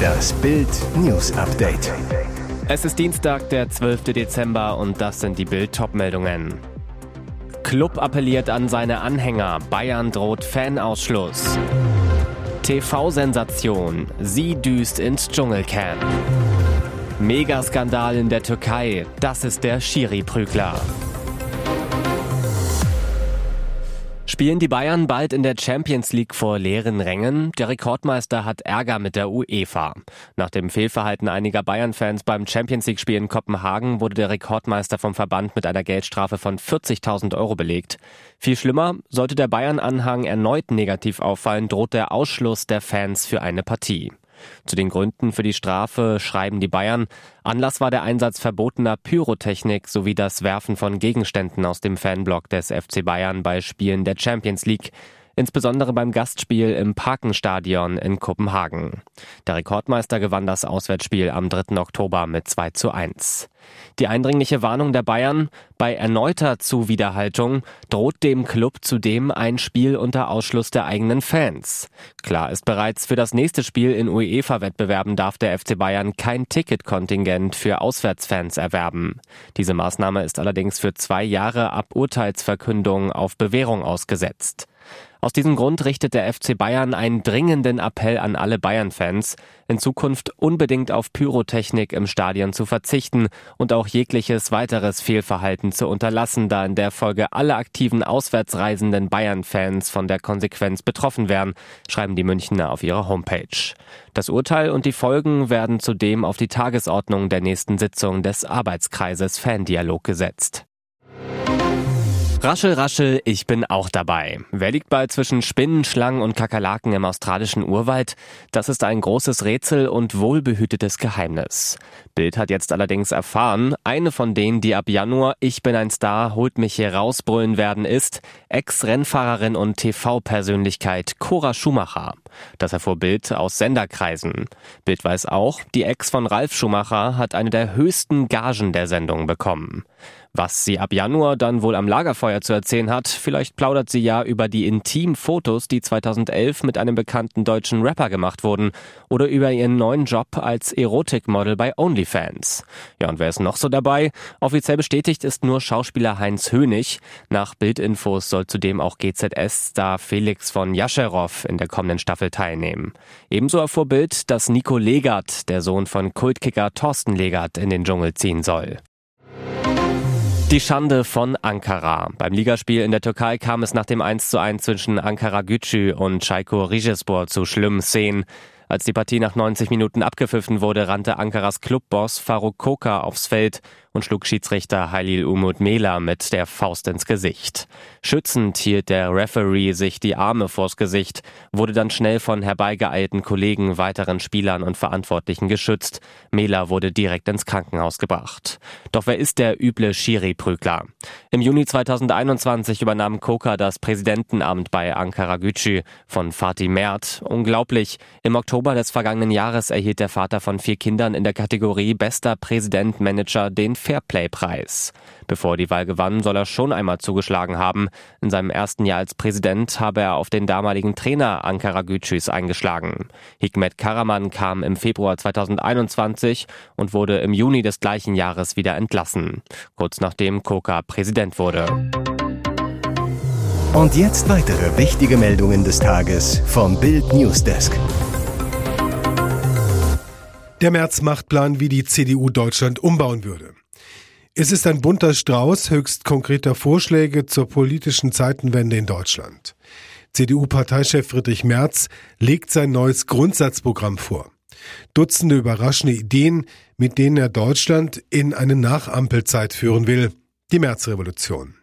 Das Bild News Update. Es ist Dienstag, der 12. Dezember und das sind die Bild meldungen Club appelliert an seine Anhänger, Bayern droht Fanausschluss. TV-Sensation, sie düst ins Dschungelcamp. Megaskandal in der Türkei, das ist der Schiri-Prügler. Spielen die Bayern bald in der Champions League vor leeren Rängen? Der Rekordmeister hat Ärger mit der UEFA. Nach dem Fehlverhalten einiger Bayern-Fans beim Champions League-Spiel in Kopenhagen wurde der Rekordmeister vom Verband mit einer Geldstrafe von 40.000 Euro belegt. Viel schlimmer, sollte der Bayern-Anhang erneut negativ auffallen, droht der Ausschluss der Fans für eine Partie. Zu den Gründen für die Strafe schreiben die Bayern, Anlass war der Einsatz verbotener Pyrotechnik sowie das Werfen von Gegenständen aus dem Fanblock des FC Bayern bei Spielen der Champions League insbesondere beim Gastspiel im Parkenstadion in Kopenhagen. Der Rekordmeister gewann das Auswärtsspiel am 3. Oktober mit 2 zu 1. Die eindringliche Warnung der Bayern, bei erneuter Zuwiderhaltung droht dem Club zudem ein Spiel unter Ausschluss der eigenen Fans. Klar ist bereits, für das nächste Spiel in UEFA-Wettbewerben darf der FC Bayern kein Ticketkontingent für Auswärtsfans erwerben. Diese Maßnahme ist allerdings für zwei Jahre ab Urteilsverkündung auf Bewährung ausgesetzt. Aus diesem Grund richtet der FC Bayern einen dringenden Appell an alle Bayern-Fans, in Zukunft unbedingt auf Pyrotechnik im Stadion zu verzichten und auch jegliches weiteres Fehlverhalten zu unterlassen, da in der Folge alle aktiven auswärtsreisenden Bayern-Fans von der Konsequenz betroffen wären, schreiben die Münchner auf ihrer Homepage. Das Urteil und die Folgen werden zudem auf die Tagesordnung der nächsten Sitzung des Arbeitskreises Fandialog gesetzt. Raschel, raschel, ich bin auch dabei. Wer liegt bald zwischen Spinnen, Schlangen und Kakerlaken im australischen Urwald? Das ist ein großes Rätsel und wohlbehütetes Geheimnis. Bild hat jetzt allerdings erfahren, eine von denen, die ab Januar Ich bin ein Star, holt mich hier rausbrüllen werden, ist Ex-Rennfahrerin und TV-Persönlichkeit Cora Schumacher. Das erfuhr Bild aus Senderkreisen. Bild weiß auch, die Ex von Ralf Schumacher hat eine der höchsten Gagen der Sendung bekommen. Was sie ab Januar dann wohl am Lagerfeuer zu erzählen hat, vielleicht plaudert sie ja über die Intim-Fotos, die 2011 mit einem bekannten deutschen Rapper gemacht wurden, oder über ihren neuen Job als Erotikmodel bei OnlyFans. Ja, und wer ist noch so dabei? Offiziell bestätigt ist nur Schauspieler Heinz Hönig. Nach Bildinfos soll zudem auch GZS-Star Felix von Jascherow in der kommenden Staffel teilnehmen. Ebenso erfuhr Bild, dass Nico Legert, der Sohn von Kultkicker Thorsten Legert, in den Dschungel ziehen soll. Die Schande von Ankara. Beim Ligaspiel in der Türkei kam es nach dem 1 zu 1 zwischen Ankara Gücü und Çaykur Rizespor zu schlimmen Szenen. Als die Partie nach 90 Minuten abgepfiffen wurde, rannte Ankaras Clubboss Faruk Koka aufs Feld und schlug Schiedsrichter Halil Umut Mela mit der Faust ins Gesicht. Schützend hielt der Referee sich die Arme vors Gesicht, wurde dann schnell von herbeigeeilten Kollegen, weiteren Spielern und Verantwortlichen geschützt. Mela wurde direkt ins Krankenhaus gebracht. Doch wer ist der üble Schiri-Prügler? Im Juni 2021 übernahm Koka das Präsidentenamt bei Ankara Gücü von Fatih Mert. Unglaublich. Im Oktober des vergangenen Jahres erhielt der Vater von vier Kindern in der Kategorie Bester Präsident-Manager den Fairplay-Preis. Bevor er die Wahl gewann, soll er schon einmal zugeschlagen haben. In seinem ersten Jahr als Präsident habe er auf den damaligen Trainer Ankara Gücüs eingeschlagen. Hikmet Karaman kam im Februar 2021 und wurde im Juni des gleichen Jahres wieder entlassen, kurz nachdem Koka Präsident wurde. Und jetzt weitere wichtige Meldungen des Tages vom Bild Newsdesk. Der März-Machtplan, wie die CDU Deutschland umbauen würde. Es ist ein bunter Strauß höchst konkreter Vorschläge zur politischen Zeitenwende in Deutschland. CDU-Parteichef Friedrich Merz legt sein neues Grundsatzprogramm vor. Dutzende überraschende Ideen, mit denen er Deutschland in eine Nachampelzeit führen will. Die Märzrevolution.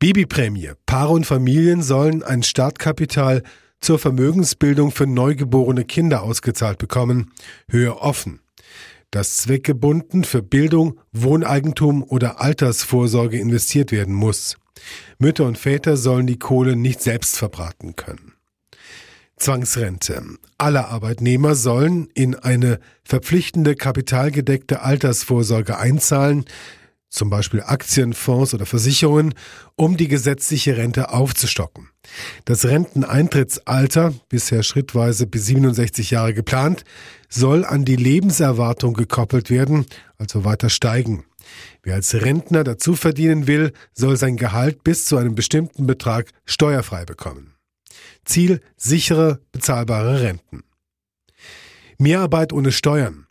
Babyprämie. Paare und Familien sollen ein Startkapital zur Vermögensbildung für neugeborene Kinder ausgezahlt bekommen. Höhe offen dass zweckgebunden für Bildung, Wohneigentum oder Altersvorsorge investiert werden muss. Mütter und Väter sollen die Kohle nicht selbst verbraten können. Zwangsrente. Alle Arbeitnehmer sollen in eine verpflichtende kapitalgedeckte Altersvorsorge einzahlen, zum Beispiel Aktienfonds oder Versicherungen, um die gesetzliche Rente aufzustocken. Das Renteneintrittsalter, bisher schrittweise bis 67 Jahre geplant, soll an die Lebenserwartung gekoppelt werden, also weiter steigen. Wer als Rentner dazu verdienen will, soll sein Gehalt bis zu einem bestimmten Betrag steuerfrei bekommen. Ziel sichere, bezahlbare Renten. Mehrarbeit ohne Steuern.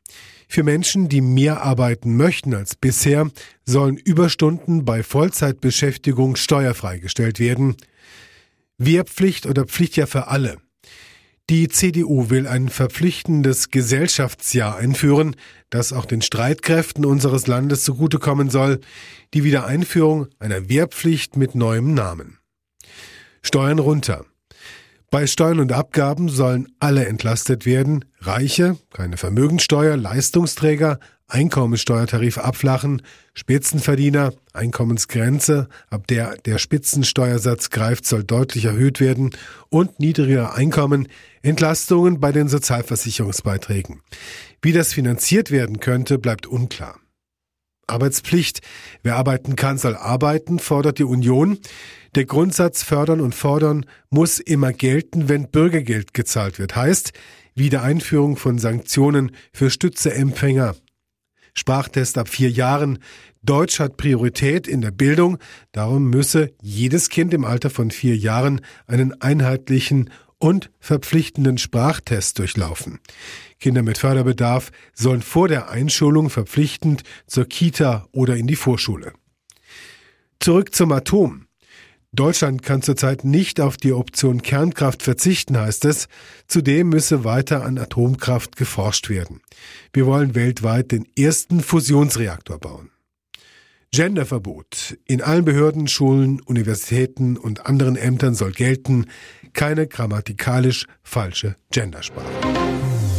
Für Menschen, die mehr arbeiten möchten als bisher, sollen Überstunden bei Vollzeitbeschäftigung steuerfrei gestellt werden. Wehrpflicht oder Pflicht ja für alle. Die CDU will ein verpflichtendes Gesellschaftsjahr einführen, das auch den Streitkräften unseres Landes zugutekommen soll, die Wiedereinführung einer Wehrpflicht mit neuem Namen. Steuern runter. Bei Steuern und Abgaben sollen alle entlastet werden. Reiche, keine Vermögensteuer, Leistungsträger, Einkommensteuertarif abflachen, Spitzenverdiener, Einkommensgrenze, ab der der Spitzensteuersatz greift, soll deutlich erhöht werden und niedrigere Einkommen, Entlastungen bei den Sozialversicherungsbeiträgen. Wie das finanziert werden könnte, bleibt unklar. Arbeitspflicht. Wer arbeiten kann, soll arbeiten, fordert die Union. Der Grundsatz fördern und fordern muss immer gelten, wenn Bürgergeld gezahlt wird. Heißt, Wiedereinführung von Sanktionen für Stützeempfänger. Sprachtest ab vier Jahren. Deutsch hat Priorität in der Bildung. Darum müsse jedes Kind im Alter von vier Jahren einen einheitlichen und verpflichtenden Sprachtest durchlaufen. Kinder mit Förderbedarf sollen vor der Einschulung verpflichtend zur Kita oder in die Vorschule. Zurück zum Atom. Deutschland kann zurzeit nicht auf die Option Kernkraft verzichten, heißt es. Zudem müsse weiter an Atomkraft geforscht werden. Wir wollen weltweit den ersten Fusionsreaktor bauen. Genderverbot. In allen Behörden, Schulen, Universitäten und anderen Ämtern soll gelten, keine grammatikalisch falsche Gendersprache.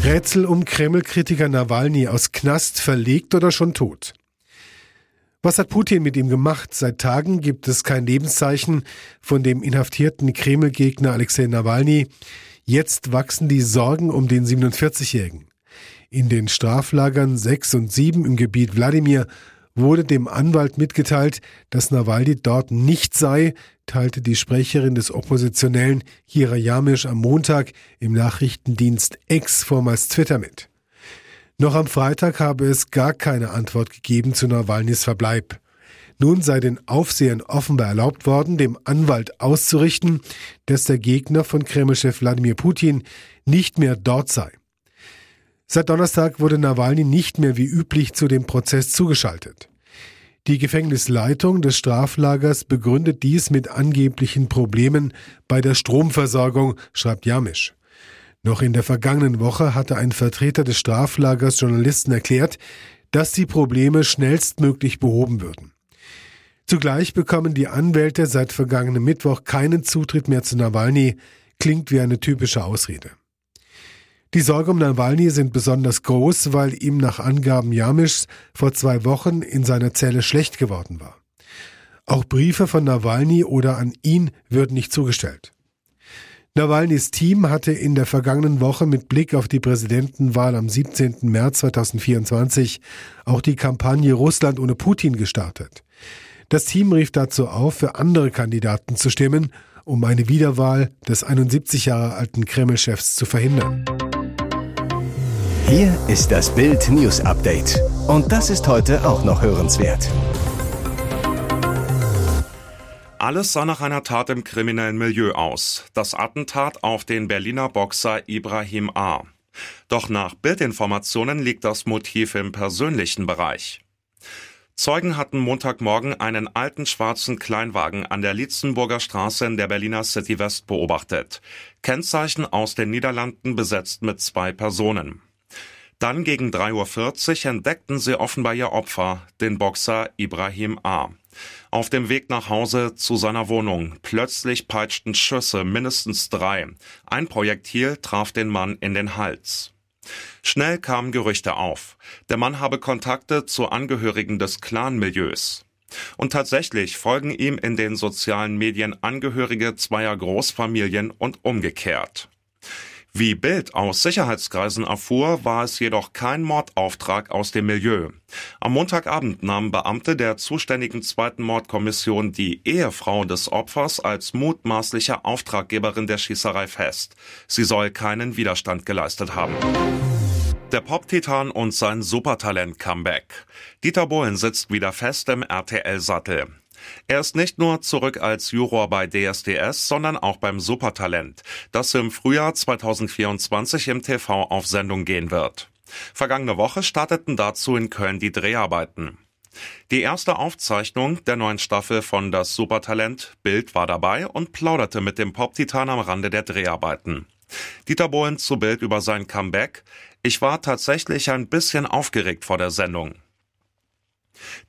Rätsel um Kreml-Kritiker Nawalny aus Knast verlegt oder schon tot. Was hat Putin mit ihm gemacht? Seit Tagen gibt es kein Lebenszeichen von dem inhaftierten Kreml-Gegner Alexei Nawalny. Jetzt wachsen die Sorgen um den 47-Jährigen. In den Straflagern 6 und 7 im Gebiet Wladimir wurde dem Anwalt mitgeteilt, dass Nawalny dort nicht sei, teilte die Sprecherin des Oppositionellen Hira Jamisch am Montag im Nachrichtendienst X vormals Twitter mit. Noch am Freitag habe es gar keine Antwort gegeben zu Nawalnys Verbleib. Nun sei den Aufsehern offenbar erlaubt worden, dem Anwalt auszurichten, dass der Gegner von Kremlchef Wladimir Putin nicht mehr dort sei. Seit Donnerstag wurde Nawalny nicht mehr wie üblich zu dem Prozess zugeschaltet. Die Gefängnisleitung des Straflagers begründet dies mit angeblichen Problemen bei der Stromversorgung, schreibt Jamisch. Noch in der vergangenen Woche hatte ein Vertreter des Straflagers Journalisten erklärt, dass die Probleme schnellstmöglich behoben würden. Zugleich bekommen die Anwälte seit vergangenem Mittwoch keinen Zutritt mehr zu Nawalny, klingt wie eine typische Ausrede. Die Sorge um Nawalny sind besonders groß, weil ihm nach Angaben Jamischs vor zwei Wochen in seiner Zelle schlecht geworden war. Auch Briefe von Nawalny oder an ihn würden nicht zugestellt. Nawalnys Team hatte in der vergangenen Woche mit Blick auf die Präsidentenwahl am 17. März 2024 auch die Kampagne Russland ohne Putin gestartet. Das Team rief dazu auf, für andere Kandidaten zu stimmen, um eine Wiederwahl des 71 Jahre alten Kreml-Chefs zu verhindern. Hier ist das Bild News Update. Und das ist heute auch noch hörenswert. Alles sah nach einer Tat im kriminellen Milieu aus. Das Attentat auf den Berliner Boxer Ibrahim A. Doch nach Bildinformationen liegt das Motiv im persönlichen Bereich. Zeugen hatten Montagmorgen einen alten schwarzen Kleinwagen an der Lietzenburger Straße in der Berliner City West beobachtet. Kennzeichen aus den Niederlanden besetzt mit zwei Personen. Dann gegen 3.40 Uhr entdeckten sie offenbar ihr Opfer, den Boxer Ibrahim A. Auf dem Weg nach Hause zu seiner Wohnung. Plötzlich peitschten Schüsse, mindestens drei. Ein Projektil traf den Mann in den Hals. Schnell kamen Gerüchte auf. Der Mann habe Kontakte zu Angehörigen des Clanmilieus. Und tatsächlich folgen ihm in den sozialen Medien Angehörige zweier Großfamilien und umgekehrt. Wie Bild aus Sicherheitskreisen erfuhr, war es jedoch kein Mordauftrag aus dem Milieu. Am Montagabend nahmen Beamte der zuständigen zweiten Mordkommission die Ehefrau des Opfers als mutmaßliche Auftraggeberin der Schießerei fest. Sie soll keinen Widerstand geleistet haben. Der Pop-Titan und sein Supertalent-Comeback. Dieter Bohlen sitzt wieder fest im RTL-Sattel. Er ist nicht nur zurück als Juror bei DSDS, sondern auch beim Supertalent, das im Frühjahr 2024 im TV auf Sendung gehen wird. Vergangene Woche starteten dazu in Köln die Dreharbeiten. Die erste Aufzeichnung der neuen Staffel von Das Supertalent Bild war dabei und plauderte mit dem Pop-Titan am Rande der Dreharbeiten. Dieter Bohlen zu Bild über sein Comeback. Ich war tatsächlich ein bisschen aufgeregt vor der Sendung.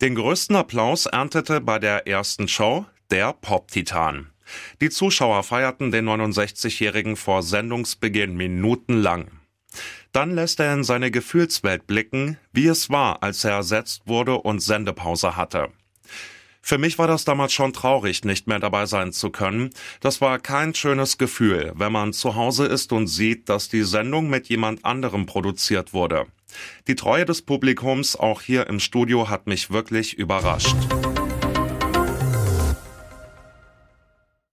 Den größten Applaus erntete bei der ersten Show der Pop-Titan. Die Zuschauer feierten den 69-Jährigen vor Sendungsbeginn minutenlang. Dann lässt er in seine Gefühlswelt blicken, wie es war, als er ersetzt wurde und Sendepause hatte. Für mich war das damals schon traurig, nicht mehr dabei sein zu können. Das war kein schönes Gefühl, wenn man zu Hause ist und sieht, dass die Sendung mit jemand anderem produziert wurde. Die Treue des Publikums auch hier im Studio hat mich wirklich überrascht.